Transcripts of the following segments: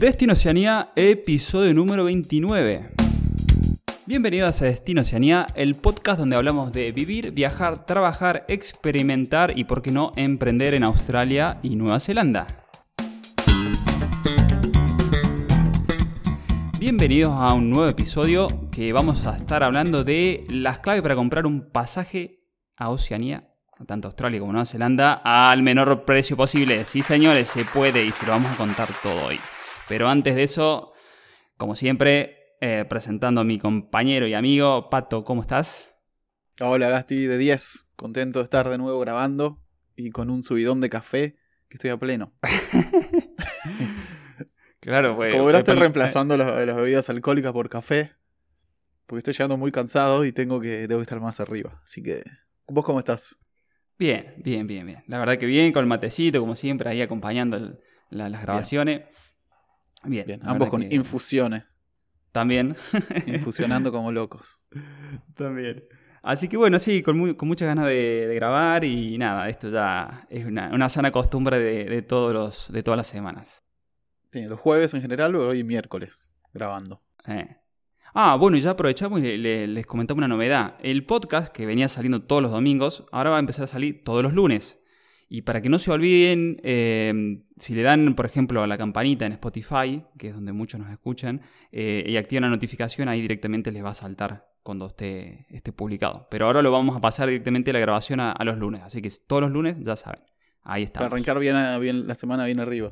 Destino Oceanía, episodio número 29. Bienvenidos a Destino Oceanía, el podcast donde hablamos de vivir, viajar, trabajar, experimentar y, por qué no, emprender en Australia y Nueva Zelanda. Bienvenidos a un nuevo episodio que vamos a estar hablando de las claves para comprar un pasaje a Oceanía, tanto Australia como Nueva Zelanda, al menor precio posible. Sí, señores, se puede y se lo vamos a contar todo hoy. Pero antes de eso, como siempre, eh, presentando a mi compañero y amigo, Pato, ¿cómo estás? Hola, Gasti, de 10. Contento de estar de nuevo grabando y con un subidón de café que estoy a pleno. claro, pues. Como verás, estoy reemplazando las, las bebidas alcohólicas por café. Porque estoy llegando muy cansado y tengo que, debo estar más arriba. Así que, ¿vos cómo estás? Bien, bien, bien, bien. La verdad que bien, con el matecito, como siempre, ahí acompañando las grabaciones. Bien, bien. ambos con infusiones. También. Infusionando como locos. También. Así que bueno, sí, con, con muchas ganas de, grabar y nada, esto ya es una, sana costumbre de, todos los, de todas las semanas. Sí, los jueves en general, hoy miércoles grabando. Eh. Ah, bueno, y ya aprovechamos y les comentamos una novedad. El podcast, que venía saliendo todos los domingos, ahora va a empezar a salir todos los lunes. Y para que no se olviden, eh, si le dan, por ejemplo, a la campanita en Spotify, que es donde muchos nos escuchan, eh, y activan la notificación, ahí directamente les va a saltar cuando esté, esté publicado. Pero ahora lo vamos a pasar directamente la grabación a, los lunes. Así que todos los lunes, ya saben. Ahí está. Para arrancar bien, bien la semana bien arriba.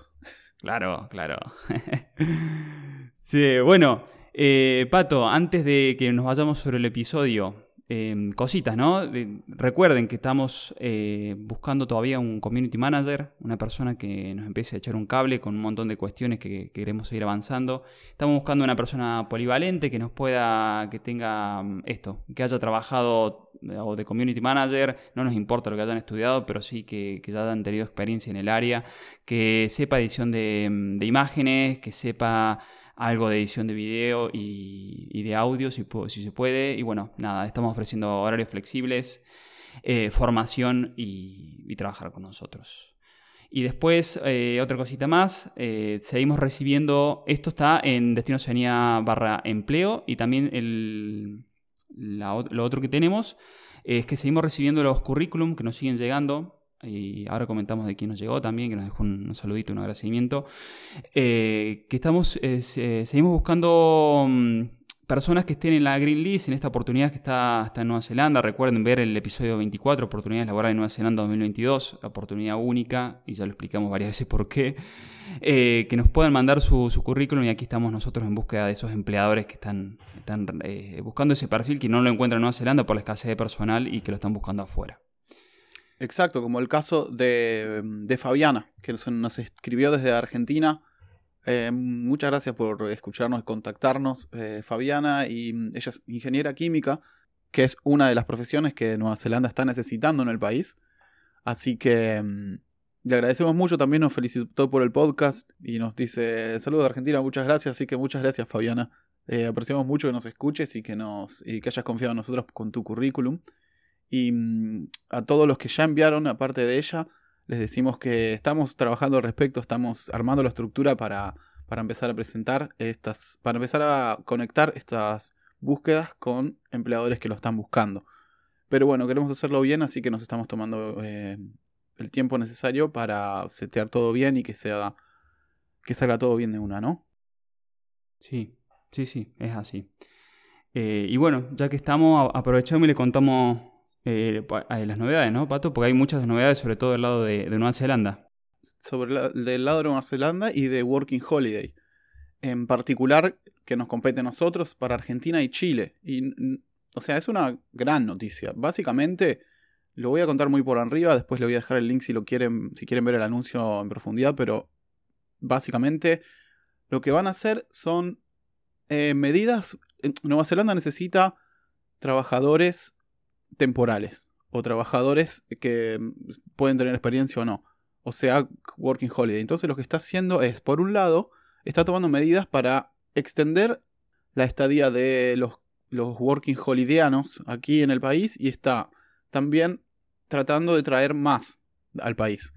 Claro, claro. sí, bueno, eh, Pato, antes de que nos vayamos sobre el episodio, Em, cositas, ¿no? recuerden que estamos eh, buscando todavía un community manager, una persona que nos empiece a echar un cable con un montón de cuestiones que, queremos seguir avanzando. Estamos buscando una persona polivalente que nos pueda, que tenga mm, esto, que haya trabajado eh, o de community manager, no nos importa lo que hayan estudiado, pero sí que, ya hayan tenido experiencia en el área, que sepa edición de, mm, de imágenes, que sepa algo de edición de video y, de audio si, se puede. Y bueno, nada, estamos ofreciendo horarios flexibles, eh, formación y, trabajar con nosotros. Y después, eh, otra cosita más, eh, seguimos recibiendo, esto está en Destino Oceanía barra empleo y también el, lo otro que tenemos es que seguimos recibiendo los currículum que nos siguen llegando y ahora comentamos de quién nos llegó también, que nos dejó un, saludito, un agradecimiento, eh, que estamos, eh, seguimos buscando mm, personas que estén en la Green List, en esta oportunidad que está, está, en Nueva Zelanda. Recuerden ver el episodio 24, Oportunidades Laborales en Nueva Zelanda 2022, oportunidad única, y ya lo explicamos varias veces por qué. Eh, que nos puedan mandar su, currículum y aquí estamos nosotros en búsqueda de esos empleadores que están, están buscando ese perfil que no lo encuentran en Nueva Zelanda por la escasez de personal y que lo están buscando afuera. Exacto, como el caso de, de Fabiana, que nos, escribió desde Argentina. Eh, muchas gracias por escucharnos y contactarnos, eh, Fabiana, y ella es ingeniera química, que es una de las profesiones que Nueva Zelanda está necesitando en el país. Así que mm, le agradecemos mucho, también nos felicitó por el podcast y nos dice saludos de Argentina, muchas gracias, así que muchas gracias Fabiana. Eh, apreciamos mucho que nos escuches y que, nos, y que hayas confiado en nosotros con tu currículum. Y mm, a todos los que ya enviaron, aparte de ella, les decimos que estamos trabajando al respecto, estamos armando la estructura para, para empezar a presentar estas, para empezar a conectar estas búsquedas con empleadores que lo están buscando. Pero bueno, queremos hacerlo bien, así que nos estamos tomando eh, el tiempo necesario para setear todo bien y que sea que salga todo bien de una, ¿no? Sí, sí, sí, es así. Eh, y bueno, ya que estamos, aprovechamos y le contamos eh, las novedades, ¿no, Pato? Porque hay muchas novedades, sobre todo del lado de, Nueva Zelanda. Sobre el del lado de Nueva Zelanda y de Working Holiday. En particular, que nos compete a nosotros para Argentina y Chile. Y, o sea, es una gran noticia. Básicamente, lo voy a contar muy por arriba, después le voy a dejar el link si lo quieren, si quieren ver el anuncio en profundidad, pero básicamente lo que van a hacer son eh, medidas. Nueva Zelanda necesita trabajadores temporales o trabajadores que pueden tener experiencia o no. O sea, Working Holiday. Entonces lo que está haciendo es, por un lado, está tomando medidas para extender la estadía de los, los Working Holidayanos aquí en el país y está también tratando de traer más al país.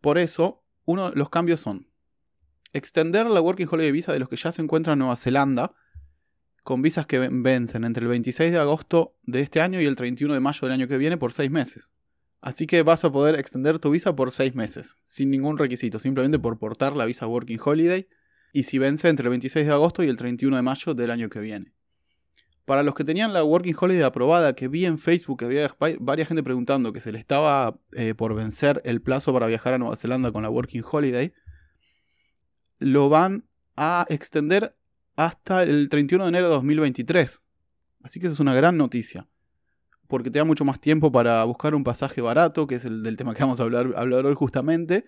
Por eso, uno, los cambios son, extender la Working Holiday Visa de los que ya se encuentran en Nueva Zelanda con visas que vencen entre el 26 de agosto de este año y el 31 de mayo del año que viene por seis meses. Así que vas a poder extender tu visa por seis meses, sin ningún requisito, simplemente por portar la visa Working Holiday y si vence entre el 26 de agosto y el 31 de mayo del año que viene. Para los que tenían la Working Holiday aprobada, que vi en Facebook que había varias gente preguntando que se le estaba eh, por vencer el plazo para viajar a Nueva Zelanda con la Working Holiday, lo van a extender hasta el 31 de enero de 2023. Así que eso es una gran noticia. Porque te da mucho más tiempo para buscar un pasaje barato, que es el del tema que vamos a hablar, hablar hoy justamente,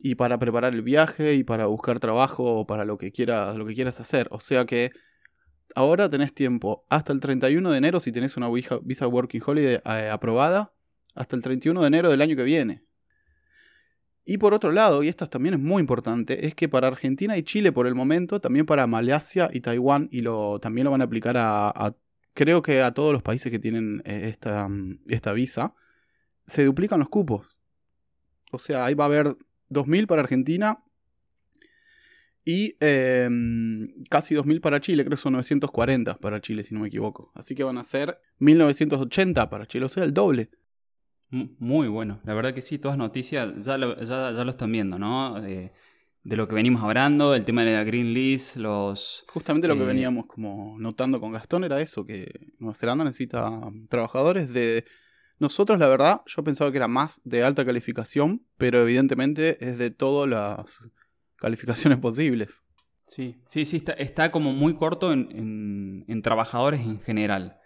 y para preparar el viaje y para buscar trabajo para lo que quieras, lo que quieras hacer. O sea que ahora tenés tiempo hasta el 31 de enero si tenés una visa Working Holiday eh, aprobada, hasta el 31 de enero del año que viene. Y por otro lado, y esto también es muy importante, es que para Argentina y Chile por el momento, también para Malasia y Taiwán, y también lo van a aplicar a, creo que a todos los países que tienen eh, esta, esta visa, se duplican los cupos. O sea, ahí va a haber 2.000 para Argentina y em, casi 2.000 para Chile, creo que son 940 para Chile, si no me equivoco. Así que van a ser 1.980 para Chile, o sea, el doble. Muy bueno, la verdad que sí, todas noticias ya lo, ya, lo están viendo, ¿no? de lo que venimos hablando, el tema de la Green List, los... Justamente lo que eh, veníamos como notando con Gastón era eso, que Nueva Zelanda necesita trabajadores de nosotros, la verdad, yo pensaba que era más de alta calificación, pero evidentemente es de todas las calificaciones posibles. Sí, sí, sí, está, está como muy corto en, en trabajadores en general.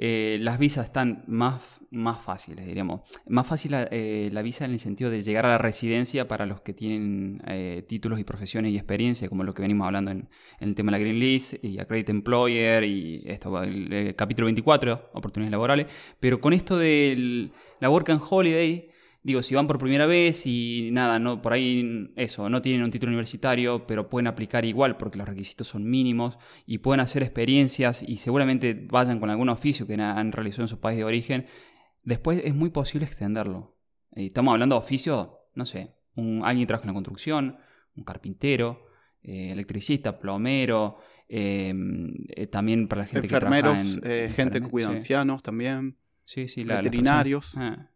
Eh, las visas están más, más fáciles, diríamos. Más fácil eh, la visa en el sentido de llegar a la residencia para los que tienen eh, títulos y profesiones y experiencia, como lo que venimos hablando en, el tema de la Green List y Accredit Employer y esto, el, capítulo 24, oportunidades laborales. Pero con esto de la Work and Holiday, digo, si van por primera vez y nada, no, por ahí eso, no tienen un título universitario, pero pueden aplicar igual porque los requisitos son mínimos y pueden hacer experiencias y seguramente vayan con algún oficio que han realizado en su país de origen, después es muy posible extenderlo. Estamos hablando de oficios, no sé, un, alguien trabaja en la construcción, un carpintero, eh, electricista, plomero, em, eh, también para la gente que trabaja en, eh, gente que cuida ancianos también, sí, sí, veterinarios. Ah.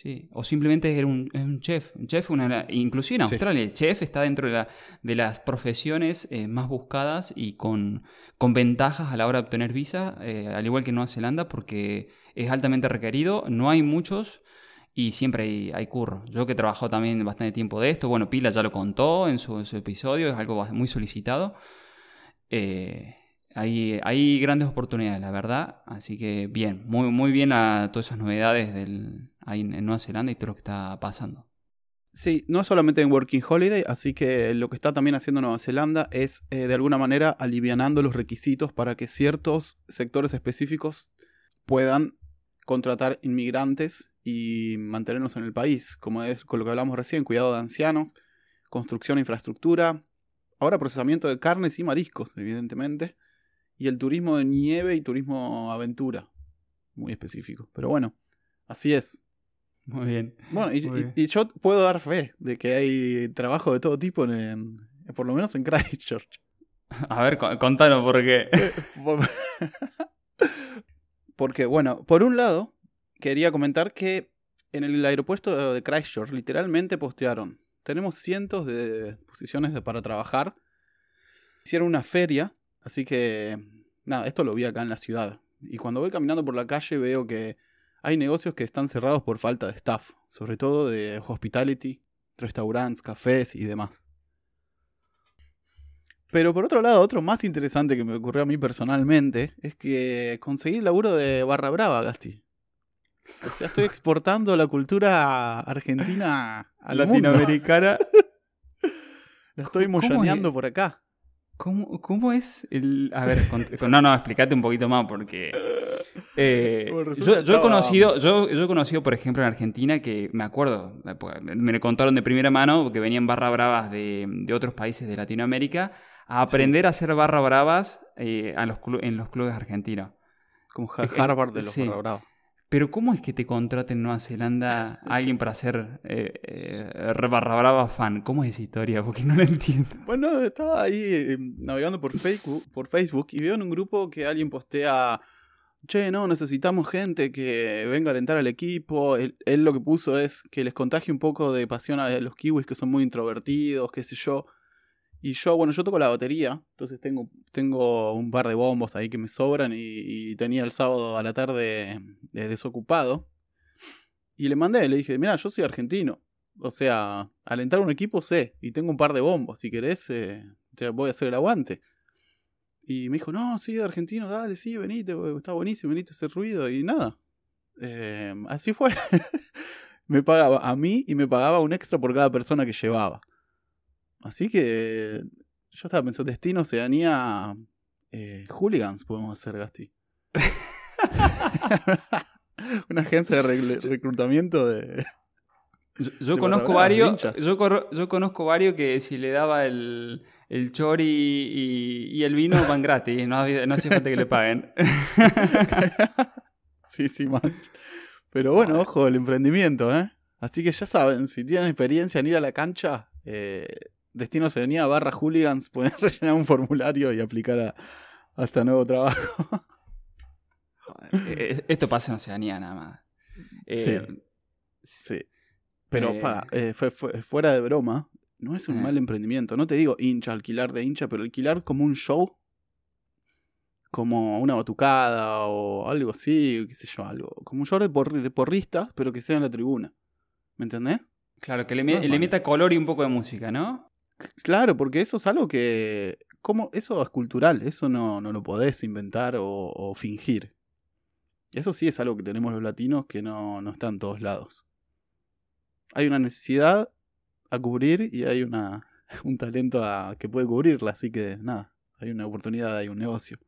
Sí, o simplemente era un, un chef. Un chef, una, inclusive en Australia, el chef está dentro de, la, de las profesiones eh, más buscadas y con, con, ventajas a la hora de obtener visa, eh, al igual que en Nueva Zelanda, porque es altamente requerido, no hay muchos y siempre hay, hay curro. Yo que he trabajado también bastante tiempo de esto, bueno, Pila ya lo contó en su, episodio, es algo muy solicitado. Eh, hay, hay, grandes oportunidades, la verdad. Así que bien, muy, muy bien a todas esas novedades del, ahí en Nueva Zelanda y todo lo que está pasando. Sí, no solamente en Working Holiday, así que lo que está también haciendo Nueva Zelanda es eh, de alguna manera alivianando los requisitos para que ciertos sectores específicos puedan contratar inmigrantes y mantenernos en el país, como es con lo que hablamos recién, cuidado de ancianos, construcción e infraestructura, ahora procesamiento de carnes y mariscos, evidentemente, y el turismo de nieve y turismo aventura, muy específico. Pero bueno, así es. Muy bien. Bueno, y, yo puedo dar fe de que hay trabajo de todo tipo en, por lo menos en Christchurch. A ver, contanos por qué. Porque, bueno, por un lado, quería comentar que en el aeropuerto de Christchurch literalmente postearon. Tenemos cientos de posiciones para trabajar. Hicieron una feria, así que, nada, esto lo vi acá en la ciudad. Y cuando voy caminando por la calle veo que hay negocios que están cerrados por falta de staff, sobre todo de hospitality, restaurantes, cafés y demás. Pero por otro lado, otro más interesante que me ocurrió a mí personalmente es que conseguí el laburo de Barra Brava, Gasti. O sea, estoy exportando la cultura argentina a latinoamericana. la estoy mollaneando por acá. ¿Cómo, ¿Cómo, es el.? A ver, no, no, explícate un poquito más porque. Eh, yo, he conocido, yo, yo, he conocido, por ejemplo, en Argentina que me acuerdo, me lo contaron de primera mano que venían barra bravas de, de otros países de Latinoamérica a aprender a hacer barra bravas eh, a los en los clubes argentinos. Como Harvard de los barra bravas. Pero ¿cómo es que te contraten en Nueva Zelanda a alguien para ser eh, eh, brava fan? ¿Cómo es esa historia? Porque no la entiendo. Bueno, estaba ahí eh, navegando por Facebook, por Facebook y veo en un grupo que alguien postea, che, no, necesitamos gente que venga a alentar al equipo. Él, él lo que puso es que les contagie un poco de pasión a los kiwis que son muy introvertidos, qué sé yo. Y yo, bueno, yo toco la batería, entonces tengo, tengo un par de bombos ahí que me sobran y, tenía el sábado a la tarde desocupado. Y le mandé, le dije, mira, yo soy argentino. O sea, alentar un equipo sé, y tengo un par de bombos, si querés, eh, te voy a hacer el aguante. Y me dijo, no, sí, argentino, dale, sí, venite, está buenísimo, venite a hacer ruido. Y nada, eh, así fue. me pagaba a mí y me pagaba un extra por cada persona que llevaba. Así que yo estaba pensando, Destino Oceanía eh, Hooligans podemos hacer, Gasti. Una agencia de reclutamiento de... Yo, conozco varios, yo, yo, conozco varios que si le daba el, el chori y, el vino van gratis, no, no hace falta que le paguen. sí, sí, man. Pero bueno, ojo, el emprendimiento, ¿eh? Así que ya saben, si tienen experiencia en ir a la cancha, eh, Destino Serenidad barra hooligans, pueden rellenar un formulario y aplicar a, este nuevo trabajo. Eh, esto pasa en Oceanía nada más. sí. Eh, sí. Pero para, fuera de broma, no es un mal emprendimiento. No te digo hincha, alquilar de hincha, pero alquilar como un show, como una batucada o algo así, qué sé yo, algo. Como un show de, porristas, pero que sea en la tribuna. ¿Me entendés? Claro, que le, le meta color y un poco de música, ¿no? Claro, porque eso es algo que. ¿cómo? Eso es cultural, eso no, no lo podés inventar o, fingir. Eso sí es algo que tenemos los latinos que no, no está en todos lados. Hay una necesidad a cubrir y hay una, un talento a, que puede cubrirla, así que nada, hay una oportunidad, hay un negocio.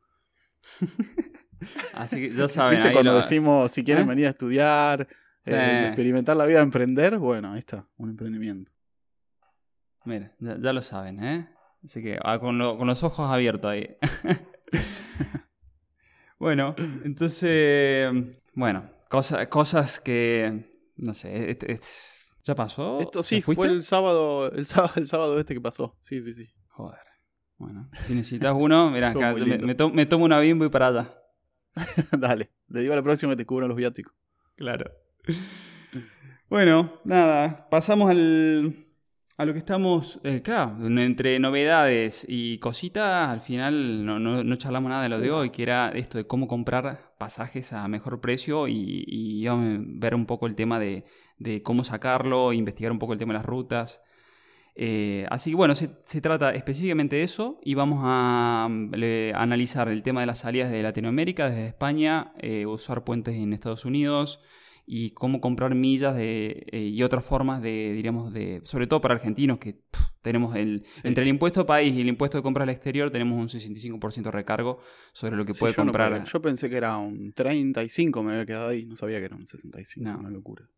así que ya saben. ¿Viste cuando decimos si quieren ¿Eh? venir a estudiar, eh, experimentar la vida, emprender? Bueno, ahí está, un emprendimiento. Mira, ya, lo saben, ¿eh? Así que ah, con, los ojos abiertos ahí. bueno, entonces, bueno, cosas, cosas que, no sé, ¿ya pasó? Esto sí, fue el sábado, el sábado, el sábado este que pasó. Sí, sí, sí. Joder. Bueno, si necesitas uno, mira, acá, me, tomo una bimbo y para allá. Dale, le digo a la próxima que te cubran los viáticos. Claro. Bueno, nada, pasamos al, a lo que estamos, eh, claro, entre novedades y cositas, al final no, no, charlamos nada de lo de hoy, que era esto de cómo comprar pasajes a mejor precio y, y ver un poco el tema de, cómo sacarlo, investigar un poco el tema de las rutas. Eh, así que bueno, se, trata específicamente de eso y vamos a, analizar el tema de las salidas de Latinoamérica, desde España, eh, usar puentes en Estados Unidos, y cómo comprar millas de, eh, y otras formas de, diríamos, de, sobre todo para argentinos que tenemos el, entre el impuesto país y el impuesto de compra al exterior tenemos un 65% de recargo sobre lo que puede comprar. yo pensé que era un 35, me había quedado ahí, no sabía que era un 65, una locura.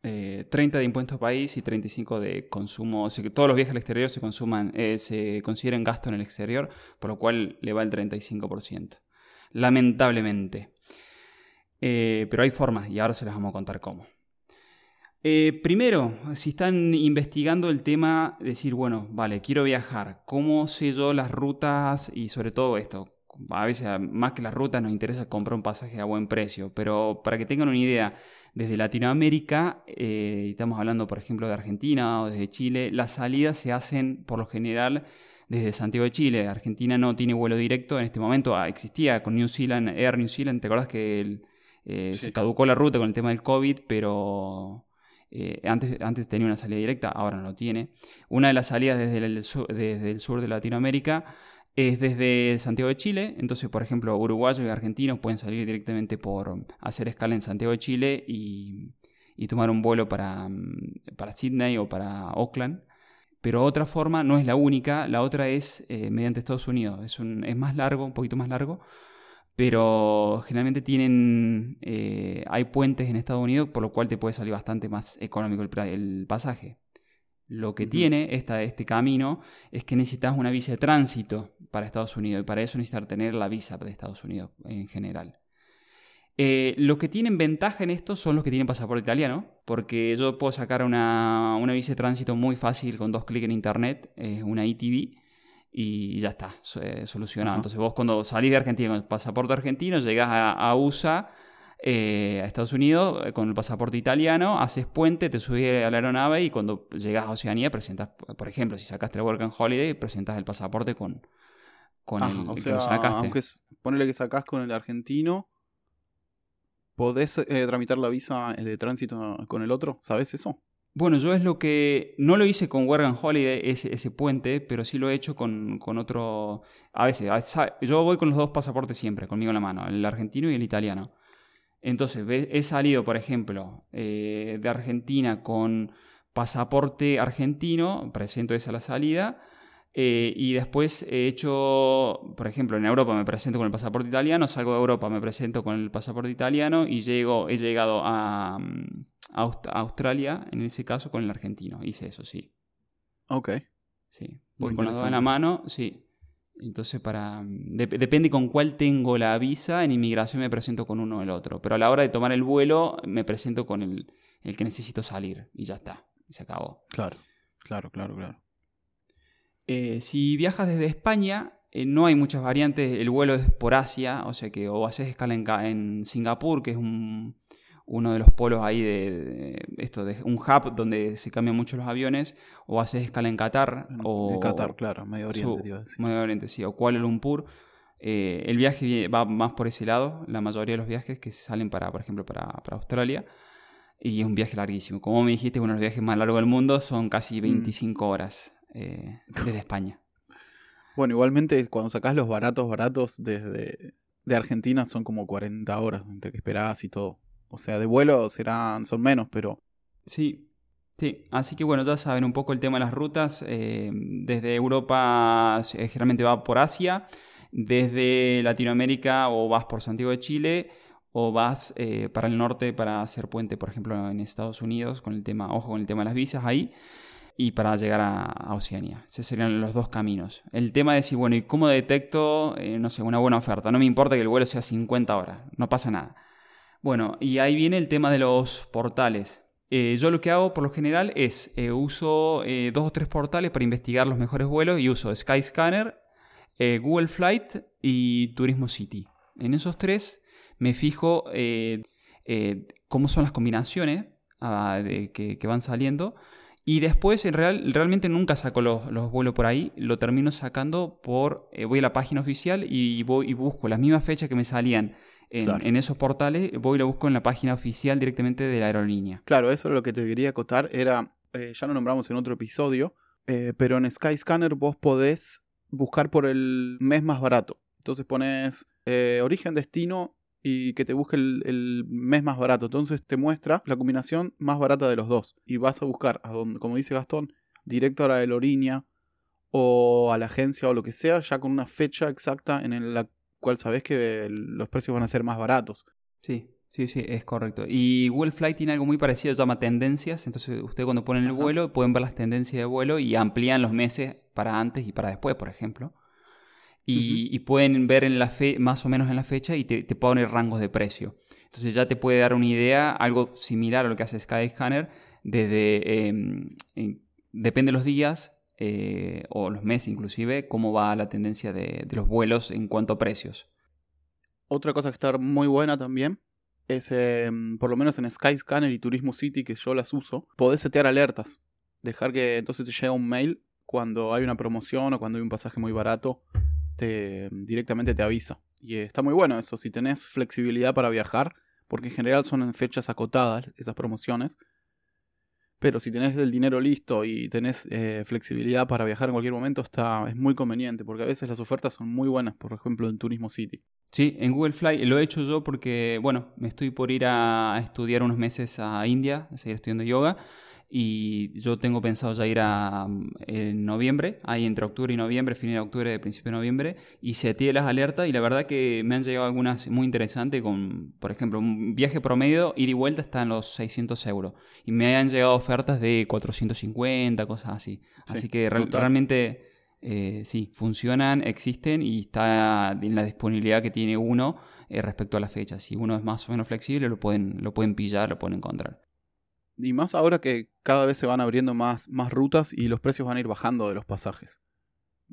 30 eh, de impuesto país y 35 de consumo, o sea que todos los viajes al exterior se consuman, eh, se consideren gasto en el exterior, por lo cual le va el 35%. Lamentablemente. Eh, pero hay formas y ahora se las vamos a contar cómo. Eh, primero, si están investigando el tema, decir, bueno, vale, quiero viajar, ¿cómo sé yo las rutas y sobre todo esto? A veces, más que las rutas, nos interesa comprar un pasaje a buen precio, pero para que tengan una idea, desde Latinoamérica, eh, estamos hablando por ejemplo de Argentina o desde Chile, las salidas se hacen por lo general desde Santiago de Chile. Argentina no tiene vuelo directo en este momento, existía con New Zealand, Air New Zealand, ¿te acuerdas que el, eh, se caducó la ruta con el tema del COVID, pero eh, antes, antes tenía una salida directa, ahora no lo tiene. Una de las salidas desde el, sur, desde el sur de Latinoamérica es desde Santiago de Chile. Entonces, por ejemplo, uruguayos y argentinos pueden salir directamente por hacer escala en Santiago de Chile y, tomar un vuelo para, para Sydney o para Auckland. Pero otra forma no es la única, la otra es eh, mediante Estados Unidos. Es, un, es más largo, un poquito más largo, pero generalmente tienen, eh, hay puentes en Estados Unidos, por lo cual te puede salir bastante más económico el, pasaje. Lo que tiene esta, este camino es que necesitas una visa de tránsito para Estados Unidos y para eso necesitas tener la visa de Estados Unidos en general. Eh, los que tienen ventaja en esto son los que tienen pasaporte italiano, porque yo puedo sacar una, una visa de tránsito muy fácil con dos clics en internet, una ETV, y ya está, eh, solucionado. Entonces vos cuando salís de Argentina con el pasaporte argentino, llegás a, USA, eh, a Estados Unidos, con el pasaporte italiano, haces puente, te subís a la aeronave y cuando llegas a Oceanía presentas, por ejemplo, si sacaste el Work and Holiday, presentas el pasaporte con, con el, o sea, Aunque ponele que sacás con el argentino, ¿podés eh, tramitar la visa de tránsito con el otro? ¿Sabes eso? Bueno, yo es lo que. No lo hice con Work and Holiday, ese, ese puente, pero sí lo he hecho con, otro. A veces, yo voy con los dos pasaportes siempre, conmigo en la mano, el argentino y el italiano. Entonces, he salido, por ejemplo, eh, de Argentina con pasaporte argentino, presento esa a la salida, eh, y después he hecho, por ejemplo, en Europa me presento con el pasaporte italiano, salgo de Europa, me presento con el pasaporte italiano y llego, he llegado a, Australia, en ese caso, con el argentino. Hice eso, sí. Ok. Sí. Voy con las dos en la mano, sí. Entonces, para. Depende con cuál tengo la visa. En inmigración me presento con uno o el otro. Pero a la hora de tomar el vuelo, me presento con el, el que necesito salir. Y ya está. Y se acabó. Claro, claro, claro, claro. Eh, si viajas desde España, eh, no hay muchas variantes. El vuelo es por Asia, o sea que o haces escala en, Singapur, que es uno de los polos ahí de, esto, de un hub donde se cambian mucho los aviones, o haces escala en Qatar. o, en Qatar, claro, Medio Oriente. Medio Oriente, sí, o Kuala Lumpur. Eh, el viaje va más por ese lado, la mayoría de los viajes que salen para, por ejemplo, para, para Australia. Y es un viaje larguísimo. Como me dijiste, uno de los viajes más largos del mundo son casi 25 mm. horas. Eh, desde España. Bueno, igualmente cuando sacás los baratos, baratos desde de Argentina son como 40 horas entre que esperás y todo. O sea, de vuelo serán, son menos, pero... Sí, sí. Así que bueno, ya saben un poco el tema de las rutas. Eh, desde Europa eh, generalmente va por Asia. Desde Latinoamérica o vas por Santiago de Chile o vas para el norte para hacer puente, por ejemplo, en Estados Unidos, con el tema, ojo con el tema de las visas ahí y para llegar a, Oceanía. Esos serían los dos caminos. El tema de decir, bueno, ¿y cómo detecto, eh, no sé, una buena oferta? No me importa que el vuelo sea 50 horas, no pasa nada. Bueno, y ahí viene el tema de los portales. Eh, yo lo que hago por lo general es eh, uso dos o tres portales para investigar los mejores vuelos y uso Skyscanner, Google Flight y Turismo City. En esos tres me fijo cómo son las combinaciones ah, que, van saliendo y después, en real, realmente nunca saco los, vuelos por ahí, lo termino sacando por, eh, voy a la página oficial y, voy y busco las mismas fechas que me salían en, esos portales, voy y lo busco en la página oficial directamente de la aerolínea. Claro, eso es lo que te quería acotar, era, eh, ya lo nombramos en otro episodio, eh, pero en Skyscanner vos podés buscar por el mes más barato. Entonces pones origen, destino y que te busque el, mes más barato. Entonces te muestra la combinación más barata de los dos. Y vas a buscar, a donde, como dice Gastón, directo a la aerolínea o a la agencia o lo que sea, ya con una fecha exacta en la cual sabes que los precios van a ser más baratos. Sí, sí, sí, es correcto. Y Google Flight tiene algo muy parecido, se llama tendencias. Entonces, usted cuando ponen el vuelo, pueden ver las tendencias de vuelo y amplían los meses para antes y para después, por ejemplo y, pueden ver en la fe, más o menos en la fecha y te, te poner rangos de precio. Entonces ya te puede dar una idea, algo similar a lo que hace Skyscanner, desde, em, depende de los días eh, o los meses inclusive, cómo va la tendencia de, los vuelos en cuanto a precios. Otra cosa que está muy buena también es, em, por lo menos en Skyscanner y Turismo City, que yo las uso, podés setear alertas. Dejar que entonces te llegue un mail cuando hay una promoción o cuando hay un pasaje muy barato directamente te avisa. Y está muy bueno eso, si tenés flexibilidad para viajar, porque en general son en fechas acotadas esas promociones. Pero si tenés el dinero listo y tenés eh, flexibilidad para viajar en cualquier momento, está, es muy conveniente, porque a veces las ofertas son muy buenas, por ejemplo en Turismo City. Sí, en Google Fly lo he hecho yo porque, bueno, me estoy por ir a estudiar unos meses a India, a seguir estudiando yoga y yo tengo pensado ya ir a en noviembre, ahí entre octubre y noviembre, fin de octubre, principio de noviembre, y seteé las alertas y la verdad que me han llegado algunas muy interesantes con, por ejemplo, un viaje promedio, ir y vuelta está en los 600 euros y me han llegado ofertas de 450, cosas así. así que realmente eh, sí, funcionan, existen y está en la disponibilidad que tiene uno eh, respecto a la fecha. Si uno es más o menos flexible, lo pueden, lo pueden pillar, lo pueden encontrar. Y más ahora que cada vez se van abriendo más, más rutas y los precios van a ir bajando de los pasajes.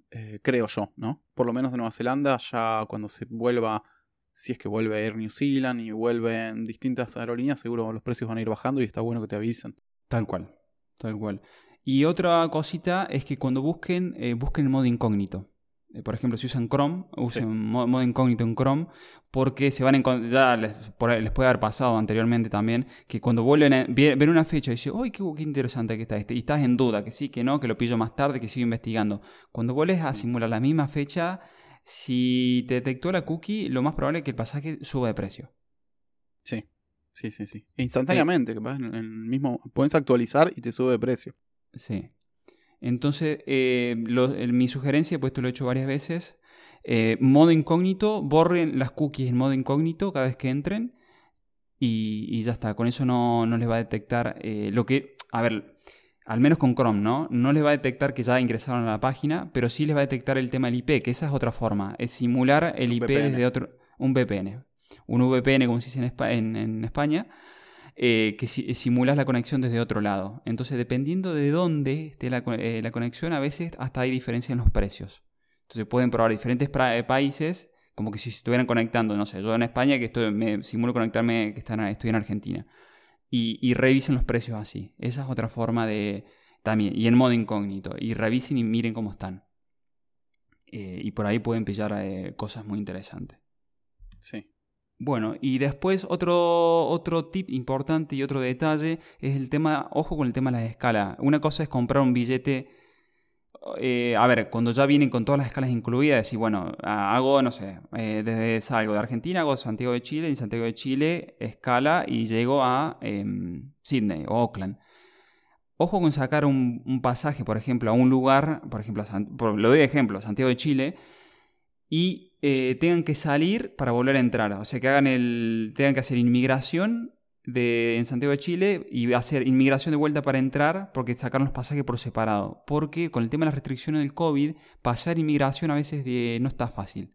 Eh, creo yo, ¿no? Por lo menos de Nueva Zelanda, ya cuando se vuelva, si es que vuelve a Air New Zealand y vuelven distintas aerolíneas, seguro los precios van a ir bajando y está bueno que te avisen. Tal cual, tal cual. Y otra cosita es que cuando busquen, eh, busquen el modo incógnito. Eh, por ejemplo, si usan Chrome, usen modo, incógnito en Chrome, porque se van a ya les, les, puede haber pasado anteriormente también, que cuando vuelven a ver una fecha y dicen, ¡ay, qué, qué, interesante que está este! Y estás en duda, que sí, que no, que lo pillo más tarde, que sigo investigando. Cuando vuelves a simular la misma fecha, si te detectó la cookie, lo más probable es que el pasaje suba de precio. Sí, sí, sí, sí. Instantáneamente, que en el mismo, puedes actualizar y te sube de precio. Sí. Entonces, eh, mi sugerencia, pues esto lo he hecho varias veces, eh, modo incógnito, borren las cookies en modo incógnito cada vez que entren y, ya está, con eso no, no les va a detectar eh, lo que, a ver, al menos con Chrome, ¿no? No les va a detectar que ya ingresaron a la página, pero sí les va a detectar el tema del IP, que esa es otra forma, es simular el IP desde otro, un VPN. Un VPN, como se dice en España, eh, que simulas la conexión desde otro lado. Entonces, dependiendo de dónde esté eh, la, conexión, a veces hasta hay diferencia en los precios. Entonces, pueden probar diferentes eh, países, como que si estuvieran conectando, no sé, yo en España que estoy, me simulo conectarme que están, estoy en Argentina. Y, revisen los precios así. Esa es otra forma de... También, y en modo incógnito. Y revisen y miren cómo están. y por ahí pueden pillar cosas muy interesantes. Sí. Bueno, y después otro, otro tip importante y otro detalle es el tema, ojo con el tema de las escalas. Una cosa es comprar un billete, eh, a ver, cuando ya vienen con todas las escalas incluidas, y bueno, hago, no sé, eh, desde salgo de Argentina, hago Santiago de Chile, y en Santiago de Chile escala y llego a em, Sydney o Auckland. Ojo con sacar un, pasaje, por ejemplo, a un lugar, por ejemplo, lo doy de ejemplo, Santiago de Chile, y eh, tengan que salir para volver a entrar. O sea, que hagan el, tengan que hacer inmigración de, en Santiago de Chile y hacer inmigración de vuelta para entrar porque sacaron los pasajes por separado. Porque con el tema de las restricciones del COVID, pasar inmigración a veces no está fácil.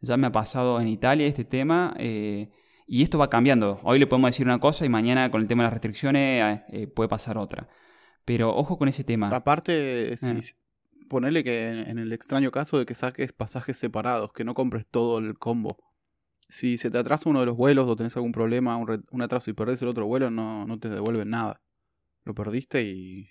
Ya me ha pasado en Italia este tema eh, y esto va cambiando. Hoy le podemos decir una cosa y mañana con el tema de las restricciones eh, puede pasar otra. Pero ojo con ese tema. Aparte, si, ponerle que en, el extraño caso de que saques pasajes separados, que no compres todo el combo. Si se te atrasa uno de los vuelos o tenés algún problema, un, atraso y perdés el otro vuelo, no, no te devuelven nada. Lo perdiste y,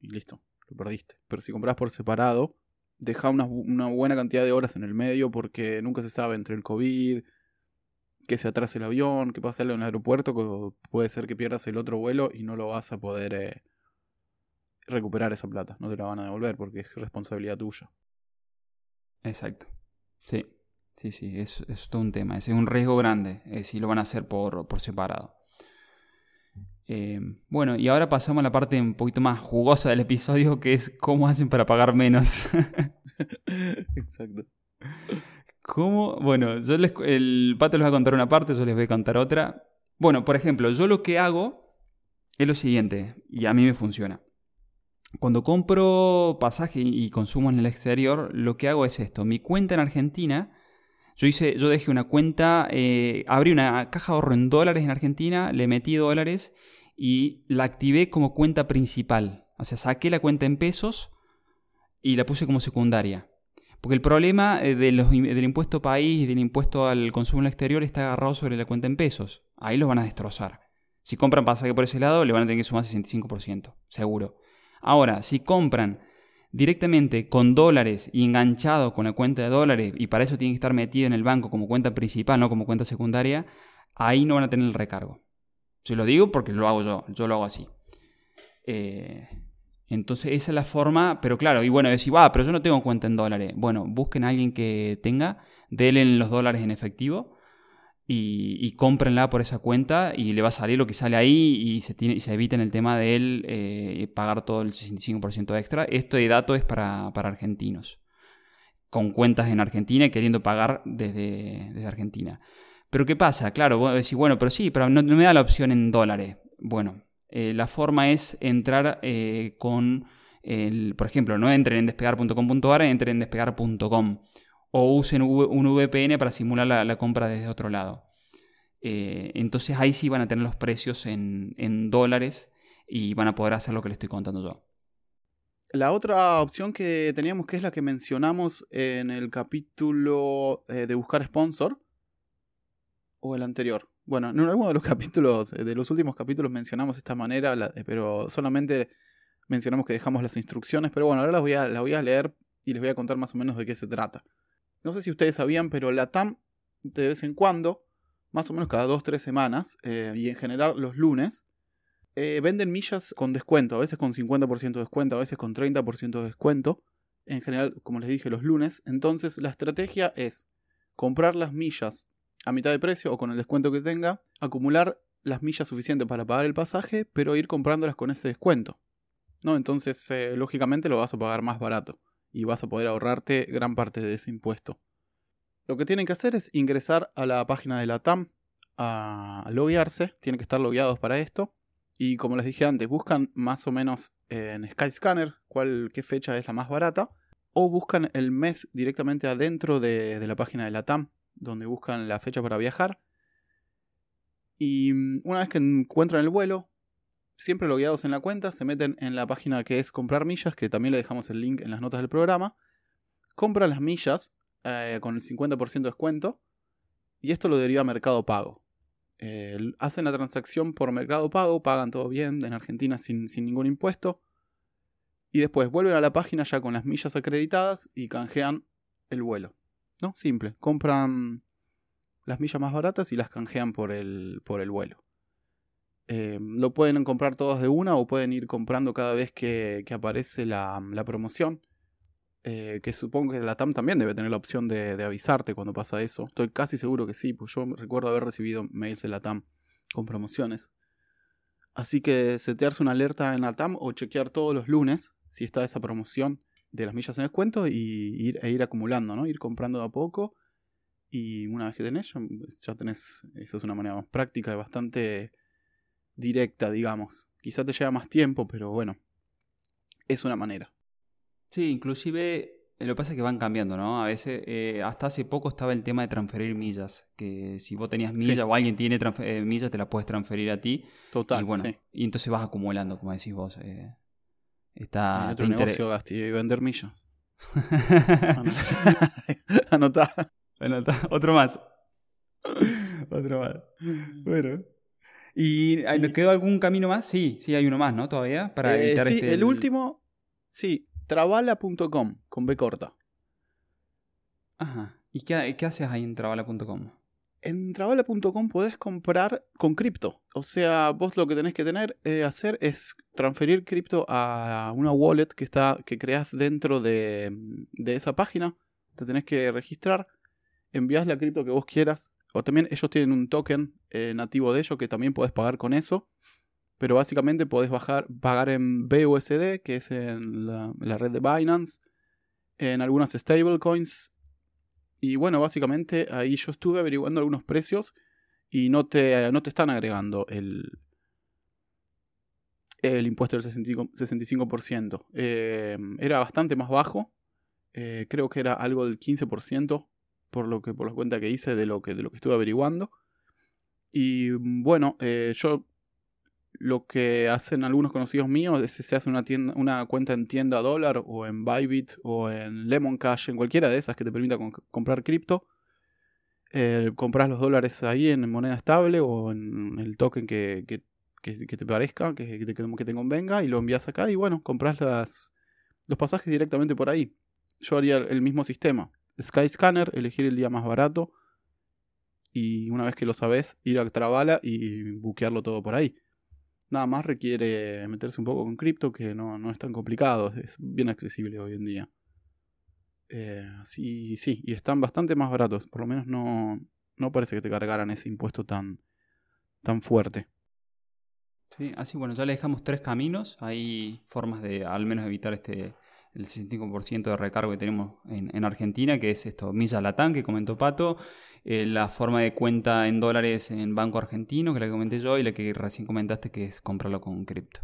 y listo, lo perdiste. Pero si compras por separado, deja una, buena cantidad de horas en el medio porque nunca se sabe entre el COVID, que se atrase el avión, que pasa algo en el aeropuerto, puede ser que pierdas el otro vuelo y no lo vas a poder eh, recuperar esa plata, no te la van a devolver porque es responsabilidad tuya. Exacto. Sí, sí, sí, es, es todo un tema, es un riesgo grande eh, si lo van a hacer por, por separado. Eh, bueno, y ahora pasamos a la parte un poquito más jugosa del episodio, que es cómo hacen para pagar menos. Exacto. ¿Cómo? Bueno, yo les, el pato les va a contar una parte, yo les voy a contar otra. Bueno, por ejemplo, yo lo que hago es lo siguiente, y a mí me funciona. Cuando compro pasaje y consumo en el exterior, lo que hago es esto. Mi cuenta en Argentina, yo hice, yo dejé una cuenta, eh, abrí una caja de ahorro en dólares en Argentina, le metí dólares y la activé como cuenta principal. O sea, saqué la cuenta en pesos y la puse como secundaria. Porque el problema eh, de los, del impuesto país y del impuesto al consumo en el exterior está agarrado sobre la cuenta en pesos. Ahí los van a destrozar. Si compran pasaje por ese lado, le van a tener que sumar 65%, seguro. Ahora, si compran directamente con dólares y enganchado con la cuenta de dólares y para eso tienen que estar metido en el banco como cuenta principal, no como cuenta secundaria, ahí no van a tener el recargo. Se lo digo porque lo hago yo, yo lo hago así. Eh, entonces esa es la forma, pero claro, y bueno, decir, va, pero yo no tengo cuenta en dólares. Bueno, busquen a alguien que tenga, denle los dólares en efectivo y, cómprenla por esa cuenta y le va a salir lo que sale ahí y se, tiene, y eviten el tema de él eh, pagar todo el 65% extra. Esto de dato es para, argentinos, con cuentas en Argentina y queriendo pagar desde, desde Argentina. Pero ¿qué pasa? Claro, vos decís, bueno, pero sí, pero no, me da la opción en dólares. Bueno, eh, la forma es entrar eh, con por ejemplo, no entren en despegar.com.ar, entren en despegar.com. O usen un VPN para simular la, compra desde otro lado. Eh, entonces ahí sí van a tener los precios en, dólares y van a poder hacer lo que les estoy contando yo. La otra opción que teníamos, que es la que mencionamos en el capítulo eh, de buscar sponsor, o el anterior. Bueno, en alguno de los capítulos, eh, de los últimos capítulos mencionamos esta manera, pero solamente mencionamos que dejamos las instrucciones, pero bueno, ahora las voy a leer y les voy a contar más o menos de qué se trata. No sé si ustedes sabían, pero la TAM de vez en cuando, más o menos cada 2-3 semanas, y en general los lunes, eh, venden millas con descuento, a veces con 50% de descuento, a veces con 30% de descuento. En general, como les dije, los lunes. Entonces la estrategia es comprar las millas a mitad de precio o con el descuento que tenga, acumular las millas suficientes para pagar el pasaje, pero ir comprándolas con ese descuento. ¿No? Entonces, eh, lógicamente lo vas a pagar más barato y vas a poder ahorrarte gran parte de ese impuesto. Lo que tienen que hacer es ingresar a la página de la TAM a loguearse, tienen que estar logueados para esto. Y como les dije antes, buscan más o menos en Skyscanner cuál, qué fecha es la más barata. O buscan el mes directamente adentro de, la página de la TAM, donde buscan la fecha para viajar. Y mm, una vez que encuentran el vuelo, siempre logueados en la cuenta, se meten en la página que es comprar millas, que también le dejamos el link en las notas del programa. Compran las millas eh, con el 50% de descuento. Y esto lo deriva a Mercado Pago. Hacen la transacción por Mercado Pago, pagan todo bien en Argentina sin, ningún impuesto. Y después vuelven a la página ya con las millas acreditadas y canjean el vuelo. ¿No? Simple. Compran las millas más baratas y las canjean por el, por el vuelo. Eh, lo pueden comprar todas de una o pueden ir comprando cada vez que, aparece la, la promoción. Eh, que supongo que la TAM también debe tener la opción de, avisarte cuando pasa eso. Estoy casi seguro que sí, pues yo recuerdo haber recibido mails de la TAM con promociones. Así que setearse una alerta en la TAM o chequear todos los lunes si está esa promoción de las millas en descuento y ir, e ir acumulando, ¿no? Ir comprando de a poco. Y una vez que tenés, ya tenés. Esa es una manera más práctica y bastante directa, digamos. Quizá te lleva más tiempo, pero bueno. Es una manera. Sí, inclusive eh, lo que pasa es que van cambiando, ¿no? A veces, eh, hasta hace poco estaba el tema de transferir millas, que si vos tenías millas o alguien tiene eh, millas, te las puedes transferir a ti. Total, y bueno, y entonces vas acumulando, como decís vos. está, otro negocio, Gasti, vender millas. Anotá. Anotá. Otro más. Otro más. Bueno. ¿Y nos quedó algún camino más? Sí, sí, hay uno más, ¿no? Todavía, para evitar sí, este... El último, sí, Travala.com, con B corta. Ajá. ¿Y qué, qué haces ahí en Travala.com? En Travala.com podés comprar con cripto. O sea, vos lo que tenés que tener eh, hacer es transferir cripto a una wallet que está que creas dentro de, de esa página. Te tenés que registrar, envías la cripto que vos quieras. O también ellos tienen un token eh, nativo de ellos que también podés pagar con eso pero básicamente podés bajar, pagar en BUSD, que es en la, red de Binance, en algunas stablecoins. Y bueno, básicamente ahí yo estuve averiguando algunos precios y no te, no te están agregando el, el impuesto del 65%. Eh, era bastante más bajo. Eh, creo que era algo del 15% por lo que por la cuenta que hice de lo que, de lo que estuve averiguando. Y bueno, eh, yo lo que hacen algunos conocidos míos es que se hace una, tienda, una cuenta en tienda dólar o en Bybit o en Lemon Cash, en cualquiera de esas que te permita comprar cripto. Eh, compras los dólares ahí en moneda estable o en el token que, que, te parezca, que, que, te, que te convenga y lo envías acá y bueno, compras los pasajes directamente por ahí. Yo haría el mismo sistema. Skyscanner, elegir el día más barato y una vez que lo sabes, ir a Travala y buquearlo todo por ahí. Nada más requiere meterse un poco con cripto, que no, es tan complicado, es bien accesible hoy en día. Eh, sí, sí, y están bastante más baratos, por lo menos no, no parece que te cargaran ese impuesto tan, tan fuerte. Sí, así bueno, ya le dejamos tres caminos, hay formas de al menos evitar este el 65% de recargo que tenemos en, en, Argentina, que es esto, Milla Latán, que comentó Pato, eh, la forma de cuenta en dólares en Banco Argentino, que la que comenté yo, y la que recién comentaste, que es comprarlo con cripto.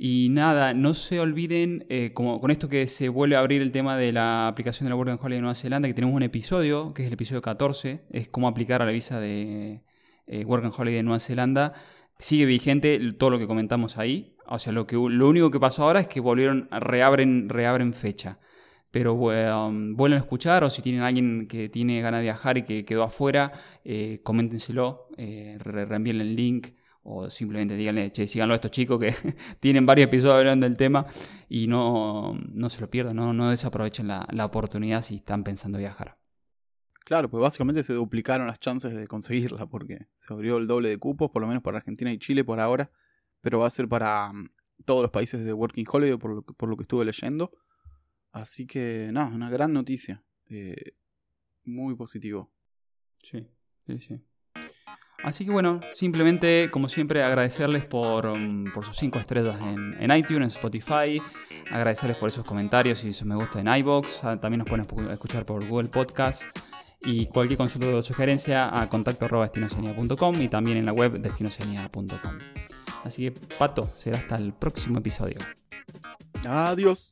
Y nada, no se olviden, eh, como con esto que se vuelve a abrir el tema de la aplicación de la Working Holiday de Nueva Zelanda, que tenemos un episodio, que es el episodio 14, es cómo aplicar a la visa de eh, Working Holiday de Nueva Zelanda. Sigue vigente todo lo que comentamos ahí. O sea, lo, que, lo único que pasó ahora es que volvieron, reabren, reabren fecha. Pero um, vuelven a escuchar o si tienen alguien que tiene ganas de viajar y que quedó afuera, eh, coméntenselo, eh, reenvíenle el link o simplemente díganle, che, síganlo a estos chicos que tienen varios episodios hablando del tema y no, no se lo pierdan, no, no desaprovechen la, la, oportunidad si están pensando viajar. Claro, pues básicamente se duplicaron las chances de conseguirla porque se abrió el doble de cupos, por lo menos para Argentina y Chile por ahora, pero va a ser para mm, todos los países de Working Holiday por lo que, por lo que estuve leyendo. Así que nada, una gran noticia. Eh, muy positivo. Sí, sí, sí. Así que bueno, simplemente, como siempre, agradecerles por, um, sus 5 estrellas en, iTunes, en Spotify, agradecerles por esos comentarios y sus me gusta en iBox, ah, también nos pueden escuchar por Google Podcast y cualquier consulta o sugerencia a contacto.destinocenia.com y también en la web destinocenia.com. Así que, Pato, será hasta el próximo episodio. Adiós.